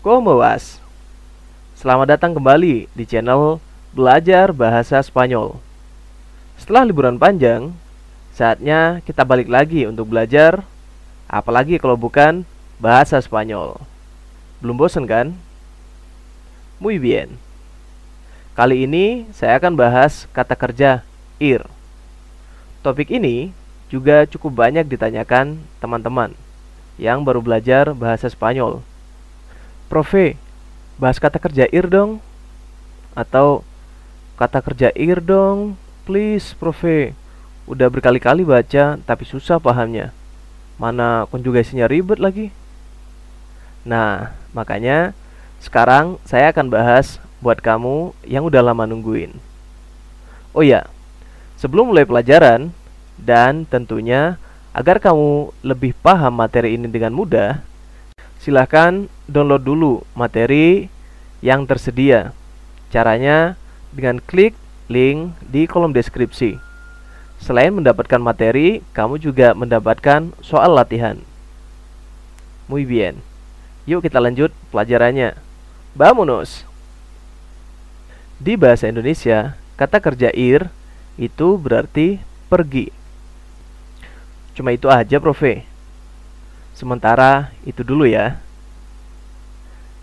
Como vas? Selamat datang kembali di channel Belajar Bahasa Spanyol. Setelah liburan panjang, saatnya kita balik lagi untuk belajar, apalagi kalau bukan bahasa Spanyol. Belum bosan kan? Muy bien. Kali ini saya akan bahas kata kerja ir. Topik ini juga cukup banyak ditanyakan teman-teman yang baru belajar bahasa Spanyol Profe, bahas kata kerja ir dong. Atau kata kerja ir dong, please, Profe. Udah berkali-kali baca, tapi susah pahamnya. Mana konjugasinya ribet lagi. Nah, makanya sekarang saya akan bahas buat kamu yang udah lama nungguin. Oh ya, sebelum mulai pelajaran, dan tentunya agar kamu lebih paham materi ini dengan mudah, silahkan download dulu materi yang tersedia. Caranya dengan klik link di kolom deskripsi. Selain mendapatkan materi, kamu juga mendapatkan soal latihan. Muy bien. Yuk kita lanjut pelajarannya. Vámonos. Di bahasa Indonesia, kata kerja ir itu berarti pergi. Cuma itu aja, Prof. Sementara itu dulu ya.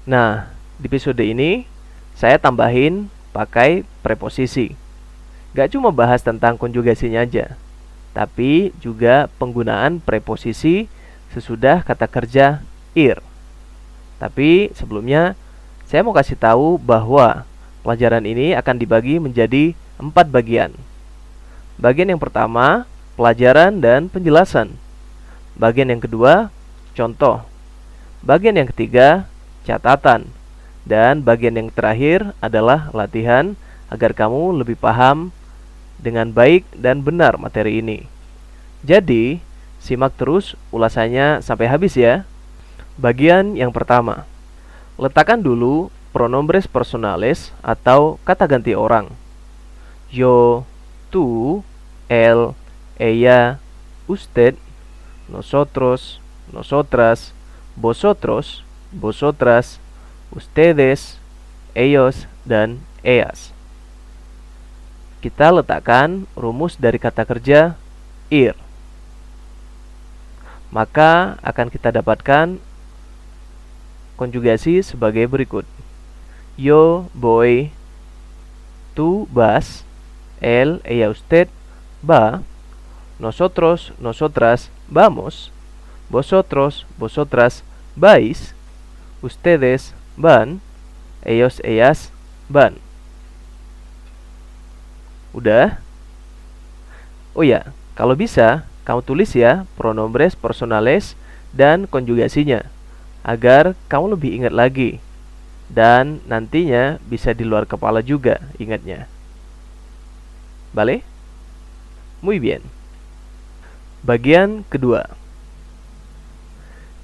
Nah, di episode ini saya tambahin pakai preposisi. Gak cuma bahas tentang konjugasinya aja, tapi juga penggunaan preposisi sesudah kata kerja ir. Tapi sebelumnya saya mau kasih tahu bahwa pelajaran ini akan dibagi menjadi empat bagian. Bagian yang pertama, pelajaran dan penjelasan. Bagian yang kedua, contoh. Bagian yang ketiga, catatan. Dan bagian yang terakhir adalah latihan agar kamu lebih paham dengan baik dan benar materi ini. Jadi, simak terus ulasannya sampai habis ya. Bagian yang pertama. Letakkan dulu pronombres personales atau kata ganti orang. Yo, tu, el, ella, usted, nosotros, nosotras, vosotros, vosotras, ustedes, ellos, dan ellas. Kita letakkan rumus dari kata kerja ir. Maka akan kita dapatkan konjugasi sebagai berikut. Yo voy, tú vas, él, ella, usted va, nosotros, nosotras vamos, vosotros, vosotras vais, ustedes van, ellos, ellas van. Udah? Oh ya, kalau bisa, kamu tulis ya pronombres personales dan konjugasinya agar kamu lebih ingat lagi dan nantinya bisa di luar kepala juga ingatnya. Bale? Muy bien. Bagian kedua.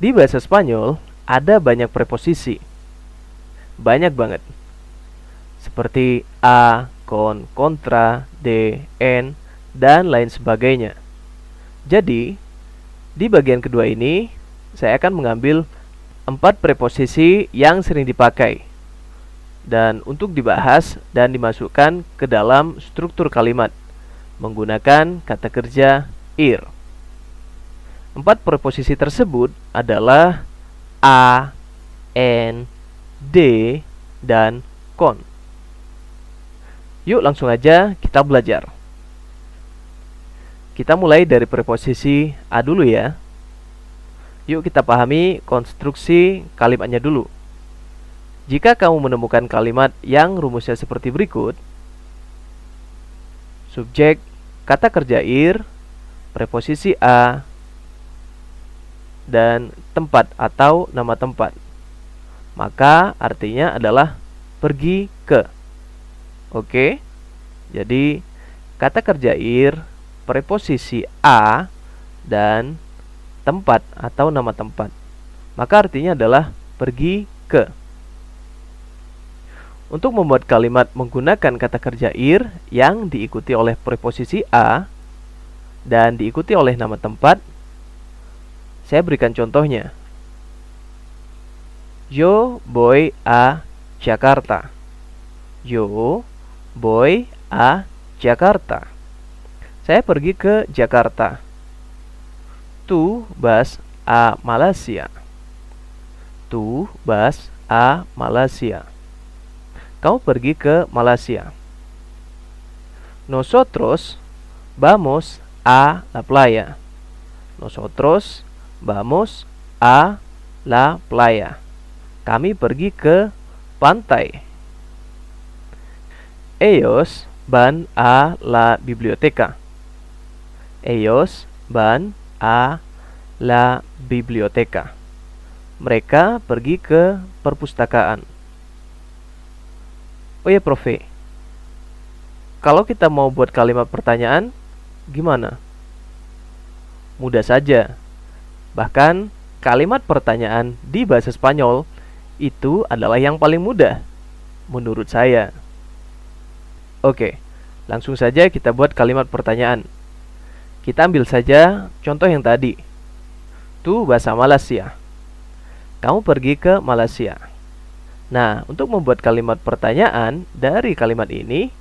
Di bahasa Spanyol ada banyak preposisi. Banyak banget. Seperti a, con, kontra, de, en, dan lain sebagainya. Jadi, di bagian kedua ini, saya akan mengambil empat preposisi yang sering dipakai dan untuk dibahas dan dimasukkan ke dalam struktur kalimat menggunakan kata kerja ir. Empat preposisi tersebut adalah a, n, d, dan con. Yuk langsung aja kita belajar. Kita mulai dari preposisi a dulu ya. Yuk kita pahami konstruksi kalimatnya dulu. Jika kamu menemukan kalimat yang rumusnya seperti berikut, subjek kata kerja ir, preposisi a, dan tempat atau nama tempat. maka artinya adalah pergi ke. Oke. Jadi kata kerja ir preposisi a dan tempat atau nama tempat. Maka artinya adalah pergi ke. Untuk membuat kalimat menggunakan kata kerja ir yang diikuti oleh preposisi a dan diikuti oleh nama tempat, saya berikan contohnya. Yo voy a Jakarta. Yo voy a Jakarta. Saya pergi ke Jakarta. Tu vas a Malaysia. Tu vas a Malaysia. Kamu pergi ke Malaysia. Nosotros vamos a la playa. Nosotros vamos a la playa. Kami pergi ke pantai. Ellos van a la biblioteca. Ellos van a la biblioteca. Mereka pergi ke perpustakaan. Oh ya, Prof. Kalau kita mau buat kalimat pertanyaan, gimana? Mudah saja. Bahkan kalimat pertanyaan di bahasa Spanyol itu adalah yang paling mudah menurut saya. Oke, langsung saja kita buat kalimat pertanyaan. Kita ambil saja contoh yang tadi. Tu bahasa Malaysia. Kamu pergi ke Malaysia. Nah, untuk membuat kalimat pertanyaan dari kalimat ini,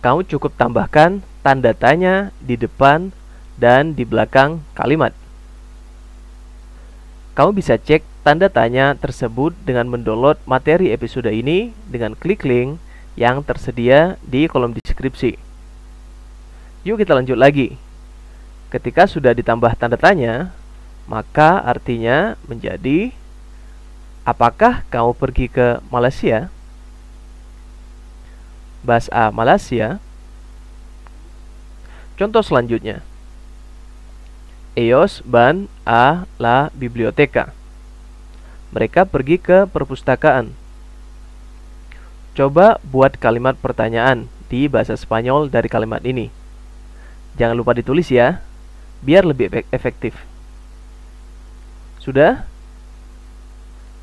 kamu cukup tambahkan tanda tanya di depan dan di belakang kalimat. Kamu bisa cek tanda tanya tersebut dengan mendownload materi episode ini dengan klik link yang tersedia di kolom deskripsi. Yuk kita lanjut lagi. Ketika sudah ditambah tanda tanya, maka artinya menjadi Apakah kamu pergi ke Malaysia? Bahasa Malaysia. Contoh selanjutnya. Ellos van a la biblioteca. Mereka pergi ke perpustakaan. Coba buat kalimat pertanyaan di bahasa Spanyol dari kalimat ini. Jangan lupa ditulis ya, biar lebih efektif. Sudah?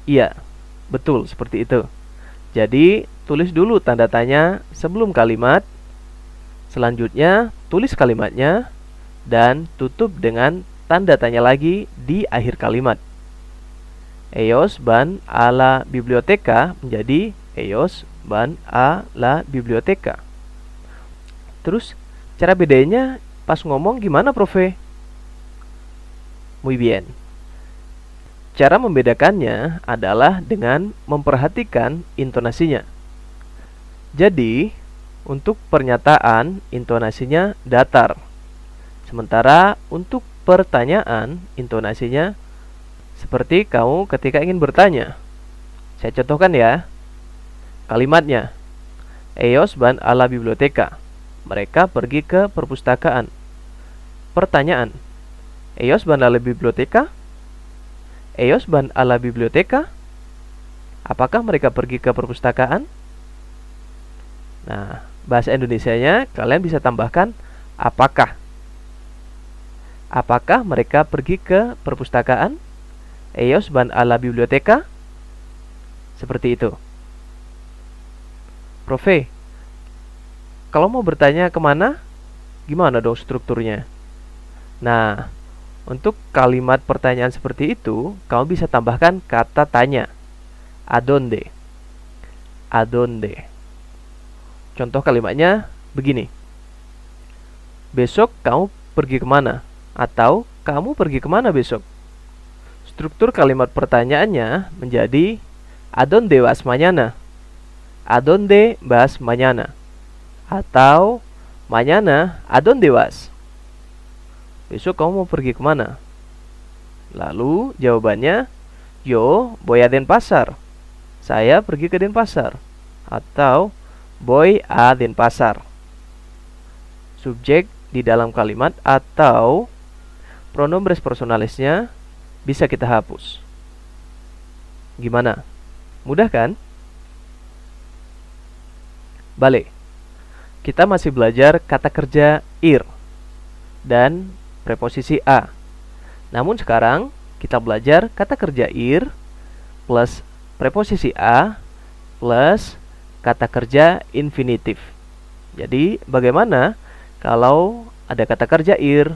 Iya, betul seperti itu. Jadi, tulis dulu tanda tanya sebelum kalimat. Selanjutnya, tulis kalimatnya dan tutup dengan tanda tanya lagi di akhir kalimat. Ellos van a la biblioteca menjadi ellos van a la biblioteca. Terus, cara bedanya pas ngomong gimana, Prof? Muy bien. Cara membedakannya adalah dengan memperhatikan intonasinya. Jadi, untuk pernyataan intonasinya datar. Sementara untuk pertanyaan intonasinya seperti kamu ketika ingin bertanya. Saya contohkan ya. Kalimatnya. Ellos van a la biblioteca. Mereka pergi ke perpustakaan. Pertanyaan. Ellos van a la biblioteca? Ellos van a la biblioteca? Apakah mereka pergi ke perpustakaan? Nah, bahasa Indonesianya kalian bisa tambahkan apakah. Apakah mereka pergi ke perpustakaan? Ellos van a la biblioteca? Seperti itu. Profe, kalau mau bertanya ke mana, gimana dong strukturnya? Nah, untuk kalimat pertanyaan seperti itu, kamu bisa tambahkan kata tanya. Adonde. Adonde. Contoh kalimatnya begini. Besok kamu pergi ke mana? Atau kamu pergi ke mana besok? Struktur kalimat pertanyaannya menjadi Adonde vas mañana? Adonde vas mañana? Atau mañana adonde vas? Besok kamu mau pergi ke mana? Lalu jawabannya, Yo, voy a Denpasar. Saya pergi ke Denpasar. Atau, voy a Denpasar. Subjek di dalam kalimat atau pronombres personalisnya bisa kita hapus. Gimana? Mudah kan? Balik. Kita masih belajar kata kerja ir dan preposisi a. Namun sekarang kita belajar kata kerja ir plus preposisi a plus kata kerja infinitif. Jadi, bagaimana kalau ada kata kerja ir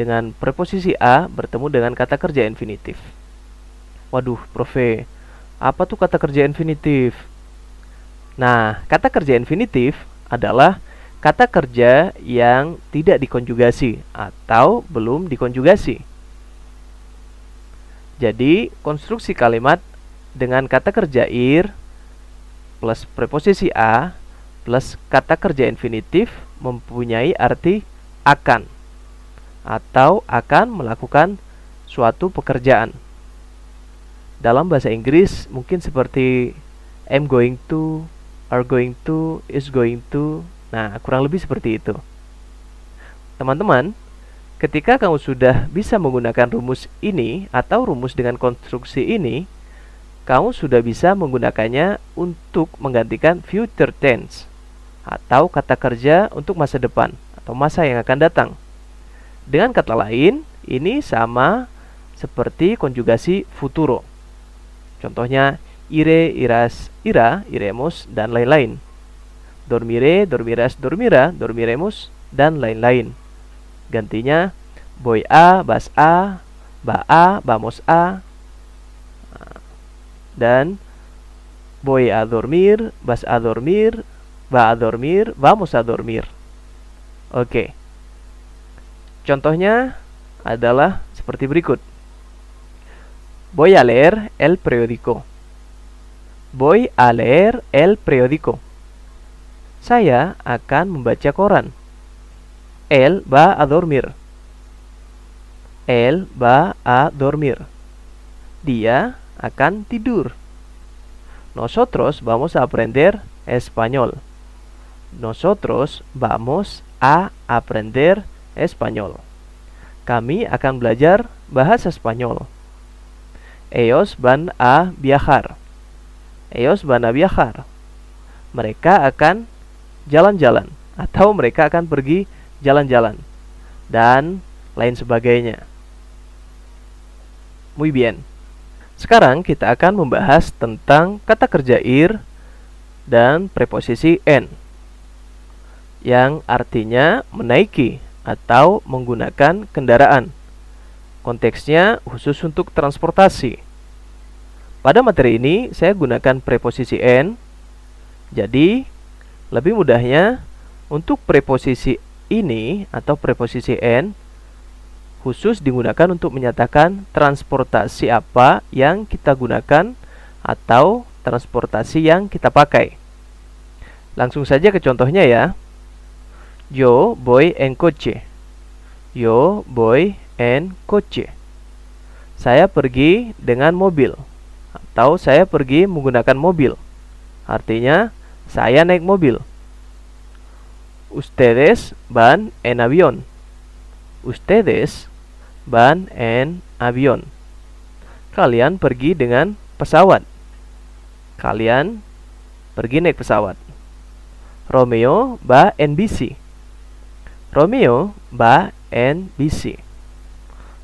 dengan preposisi a bertemu dengan kata kerja infinitif? Waduh, profe, apa tuh kata kerja infinitif? Nah, kata kerja infinitif adalah kata kerja yang tidak dikonjugasi atau belum dikonjugasi. Jadi, konstruksi kalimat dengan kata kerja ir plus preposisi a plus kata kerja infinitif mempunyai arti akan atau akan melakukan suatu pekerjaan. Dalam bahasa Inggris mungkin seperti am going to, are going to, is going to. Nah, kurang lebih seperti itu. Teman-teman, ketika kamu sudah bisa menggunakan rumus ini atau rumus dengan konstruksi ini, kamu sudah bisa menggunakannya untuk menggantikan future tense atau kata kerja untuk masa depan atau masa yang akan datang. Dengan kata lain, ini sama seperti konjugasi futuro. Contohnya ire, iras, ira, iremos, dan lain-lain. Dormire, dormiras, dormira, dormiremos, dan lain-lain. Gantinya voy a, vas a, va a, vamos a, dan voy a dormir, vas a dormir, va a dormir, vamos a dormir. Oke. Contohnya adalah seperti berikut. Voy a leer el periódico. Voy a leer el periódico. Saya akan membaca koran. Él va a dormir. Él va a dormir. Dia akan tidur. Nosotros vamos a aprender español. Nosotros vamos a aprender español. Kami akan belajar bahasa Spanyol. Ellos van a viajar. Ellos van a viajar. Mereka akan jalan-jalan atau mereka akan pergi jalan-jalan dan lain sebagainya. Muy bien. Sekarang kita akan membahas tentang kata kerja ir dan preposisi en yang artinya menaiki atau menggunakan kendaraan. Konteksnya khusus untuk transportasi. Pada materi ini saya gunakan preposisi n. Jadi, lebih mudahnya untuk preposisi ini atau preposisi n khusus digunakan untuk menyatakan transportasi apa yang kita gunakan atau transportasi yang kita pakai. Langsung saja ke contohnya ya. Yo voy en coche. Yo voy en coche. Saya pergi dengan mobil atau saya pergi menggunakan mobil. Artinya saya naik mobil. Ustedes van en avión. Ustedes van en avión. Kalian pergi dengan pesawat. Kalian pergi naik pesawat. Romeo va en bici. Romeo va en bici.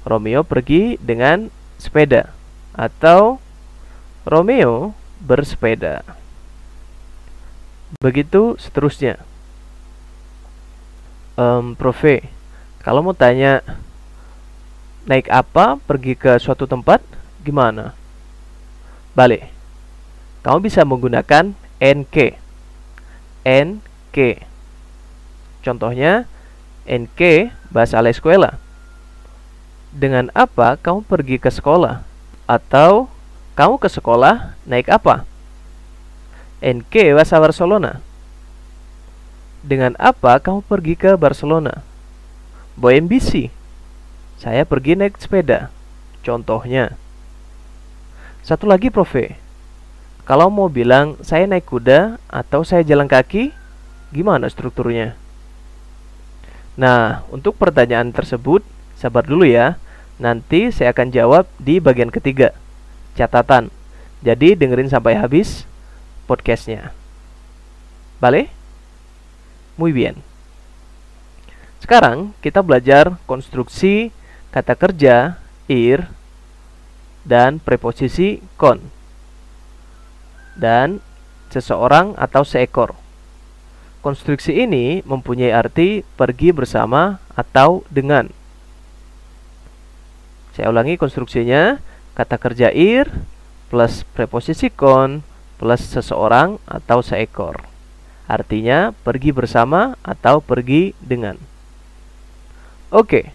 Romeo pergi dengan sepeda atau Romeo bersepeda. Begitu seterusnya. Um, Profe, kalau mau tanya naik apa pergi ke suatu tempat, gimana? Balik. Kamu bisa menggunakan NK. NK. Contohnya, NK bahasa la escuela dengan apa kamu pergi ke sekolah? Atau kamu ke sekolah naik apa? En qué vas a Barcelona? Dengan apa kamu pergi ke Barcelona? En bici. Saya pergi naik sepeda. Contohnya. Satu lagi, Profe. Kalau mau bilang saya naik kuda atau saya jalan kaki, gimana strukturnya? Nah, untuk pertanyaan tersebut, sabar dulu ya. Nanti saya akan jawab di bagian ketiga. Catatan. Jadi dengerin sampai habis podcastnya. Bale? Muy bien. Sekarang kita belajar konstruksi kata kerja ir dan preposisi con dan seseorang atau seekor. Konstruksi ini mempunyai arti pergi bersama atau dengan. Saya ulangi konstruksinya, kata kerja ir plus preposisi con plus seseorang atau seekor. Artinya pergi bersama atau pergi dengan. Oke.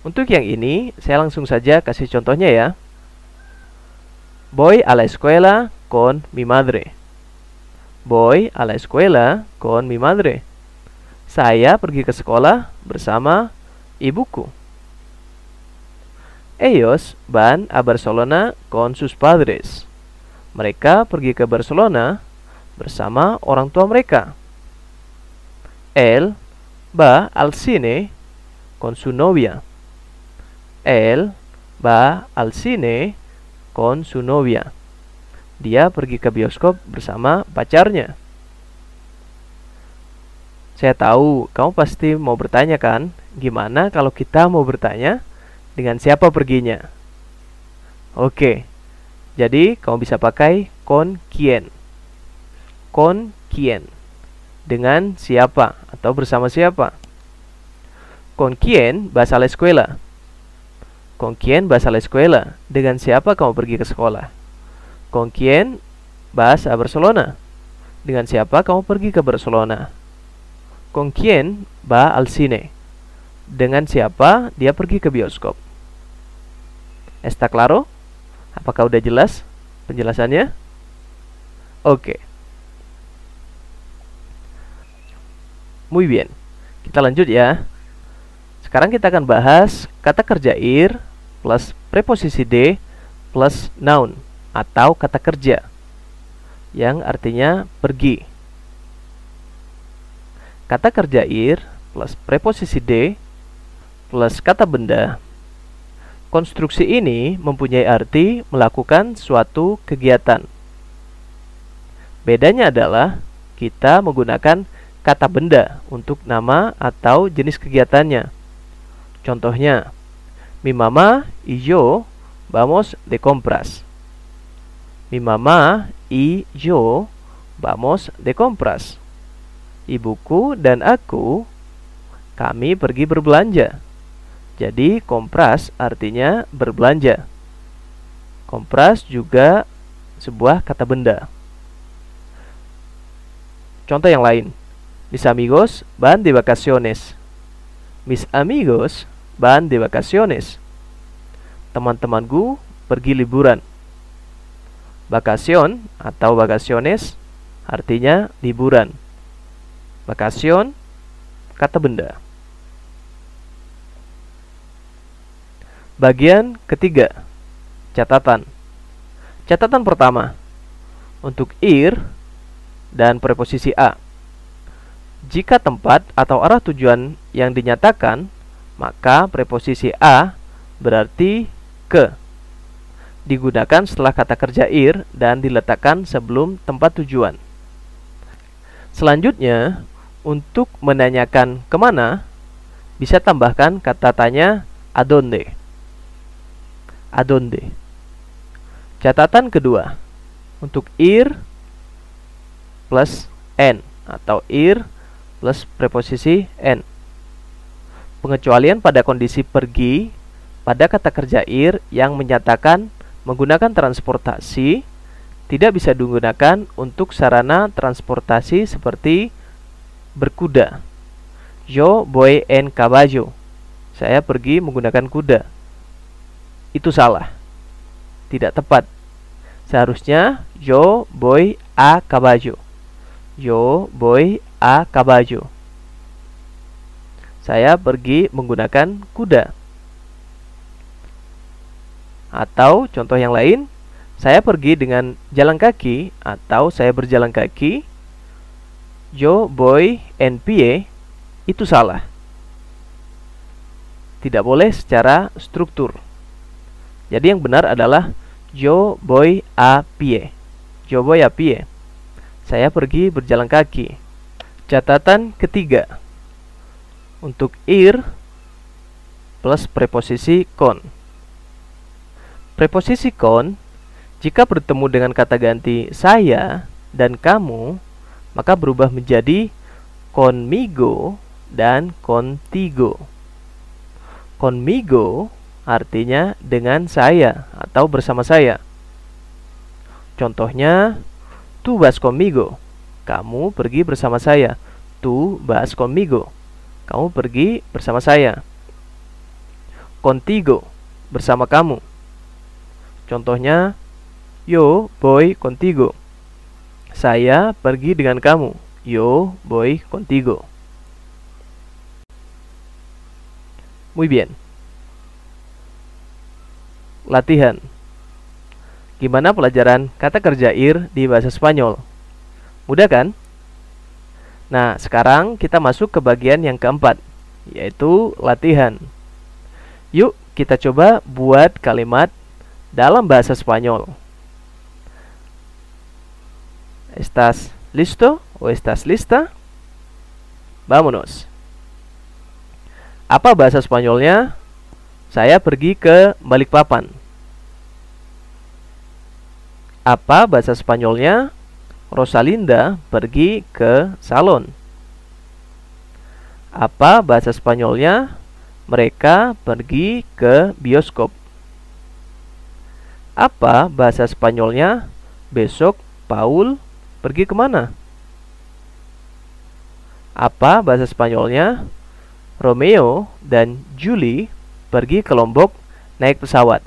Untuk yang ini, saya langsung saja kasih contohnya ya. Voy a la escuela con mi madre. Voy a la escuela con mi madre. Saya pergi ke sekolah bersama ibuku. Ellos van a Barcelona con sus padres. Mereka pergi ke Barcelona bersama orang tua mereka. Él va al cine con su novia. Él va al cine con su novia. Dia pergi ke bioskop bersama pacarnya. Saya tahu kamu pasti mau bertanya kan, gimana kalau kita mau bertanya dengan siapa perginya? Oke, jadi kamu bisa pakai con quien. Con quien. Dengan siapa atau bersama siapa? Con quien vas a la escuela? Con quien vas a la escuela? Dengan siapa kamu pergi ke sekolah? Con quien vas a Barcelona? Dengan siapa kamu pergi ke Barcelona? Con quien va al cine? Dengan siapa dia pergi ke bioskop? Está claro? Apakah udah jelas penjelasannya? Oke. Okay. Muy bien. Kita lanjut ya. Sekarang kita akan bahas kata kerja ir plus preposisi de plus noun atau kata kerja yang artinya pergi. Kata kerja ir plus preposisi de plus kata benda. Konstruksi ini mempunyai arti melakukan suatu kegiatan. Bedanya adalah kita menggunakan kata benda untuk nama atau jenis kegiatannya. Contohnya, mi mamá y yo vamos de compras. Mi mamá y yo vamos de compras. Ibuku dan aku kami pergi berbelanja. Jadi kompras artinya berbelanja. Kompras juga sebuah kata benda. Contoh yang lain. Mis amigos van de vacaciones. Mis amigos van de vacaciones. Teman-temanku pergi liburan. Vacación atau vacaciones artinya liburan. Vacación kata benda. Bagian ketiga Catatan Catatan pertama Untuk ir dan preposisi a Jika tempat atau arah tujuan yang dinyatakan Maka preposisi a berarti ke digunakan setelah kata kerja ir dan diletakkan sebelum tempat tujuan. Selanjutnya, untuk menanyakan ke mana, bisa tambahkan kata tanya adonde. Adonde. Catatan kedua, untuk ir plus n atau ir plus preposisi n. Pengecualian pada kondisi pergi pada kata kerja ir yang menyatakan menggunakan transportasi tidak bisa digunakan untuk sarana transportasi seperti berkuda. Yo voy en caballo. Saya pergi menggunakan kuda. Itu salah. Tidak tepat. Seharusnya yo voy a caballo. Yo voy a caballo. Saya pergi menggunakan kuda. Atau contoh yang lain, saya pergi dengan jalan kaki atau saya berjalan kaki. Yo voy en pie itu salah. Tidak boleh secara struktur. Jadi yang benar adalah Yo voy a pie. Yo voy a pie. Saya pergi berjalan kaki. Catatan ketiga. Untuk ir plus preposisi con. Preposisi con jika bertemu dengan kata ganti saya dan kamu, maka berubah menjadi conmigo dan contigo. Conmigo artinya dengan saya atau bersama saya. Contohnya, tu vas conmigo. Kamu pergi bersama saya. Tu vas conmigo. Kamu pergi bersama saya. Contigo, bersama kamu. Contohnya, yo voy contigo. Saya pergi dengan kamu. Yo voy contigo. Muy bien. Latihan. Gimana pelajaran kata kerja ir di bahasa Spanyol? Mudah kan? Nah, sekarang kita masuk ke bagian yang keempat, yaitu latihan. Yuk, kita coba buat kalimat dalam bahasa Spanyol. ¿Estás listo o estás lista? Vámonos. Apa bahasa Spanyolnya? Saya pergi ke Balikpapan. Apa bahasa Spanyolnya? Rosalinda pergi ke salon. Apa bahasa Spanyolnya? Mereka pergi ke bioskop. Apa bahasa Spanyolnya? Besok Paul pergi ke mana? Apa bahasa Spanyolnya? Romeo dan Julie pergi ke Lombok naik pesawat.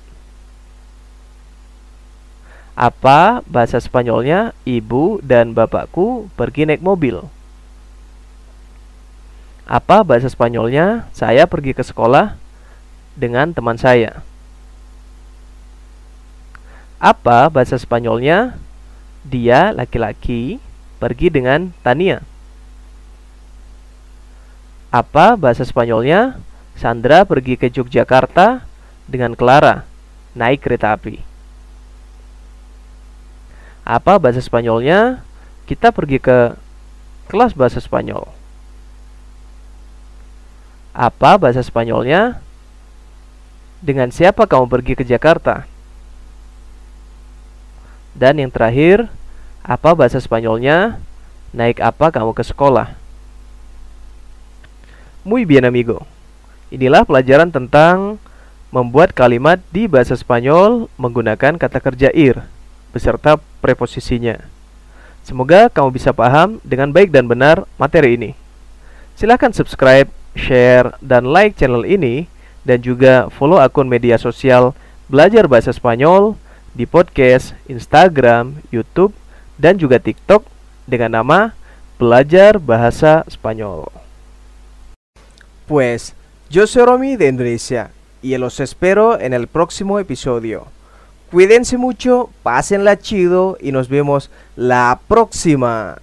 Apa bahasa Spanyolnya? Ibu dan bapakku pergi naik mobil. Apa bahasa Spanyolnya? Saya pergi ke sekolah dengan teman saya. Apa bahasa Spanyolnya? Dia laki-laki pergi dengan Tania. Apa bahasa Spanyolnya? Sandra pergi ke Yogyakarta dengan Clara, naik kereta api. Apa bahasa Spanyolnya? Kita pergi ke kelas bahasa Spanyol. Apa bahasa Spanyolnya? Dengan siapa kamu pergi ke Jakarta? Dan yang terakhir, apa bahasa Spanyolnya? Naik apa kamu ke sekolah? Muy bien amigo. Inilah pelajaran tentang membuat kalimat di bahasa Spanyol menggunakan kata kerja ir beserta preposisinya. Semoga kamu bisa paham dengan baik dan benar materi ini. Silahkan subscribe, share, dan like channel ini dan juga follow akun media sosial Belajar Bahasa Spanyol di podcast, Instagram, YouTube, dan juga TikTok dengan nama Belajar Bahasa Spanyol. Pues Yo soy Romy de Indonesia y los espero en el próximo episodio. Cuídense mucho, pásenla chido y nos vemos la próxima.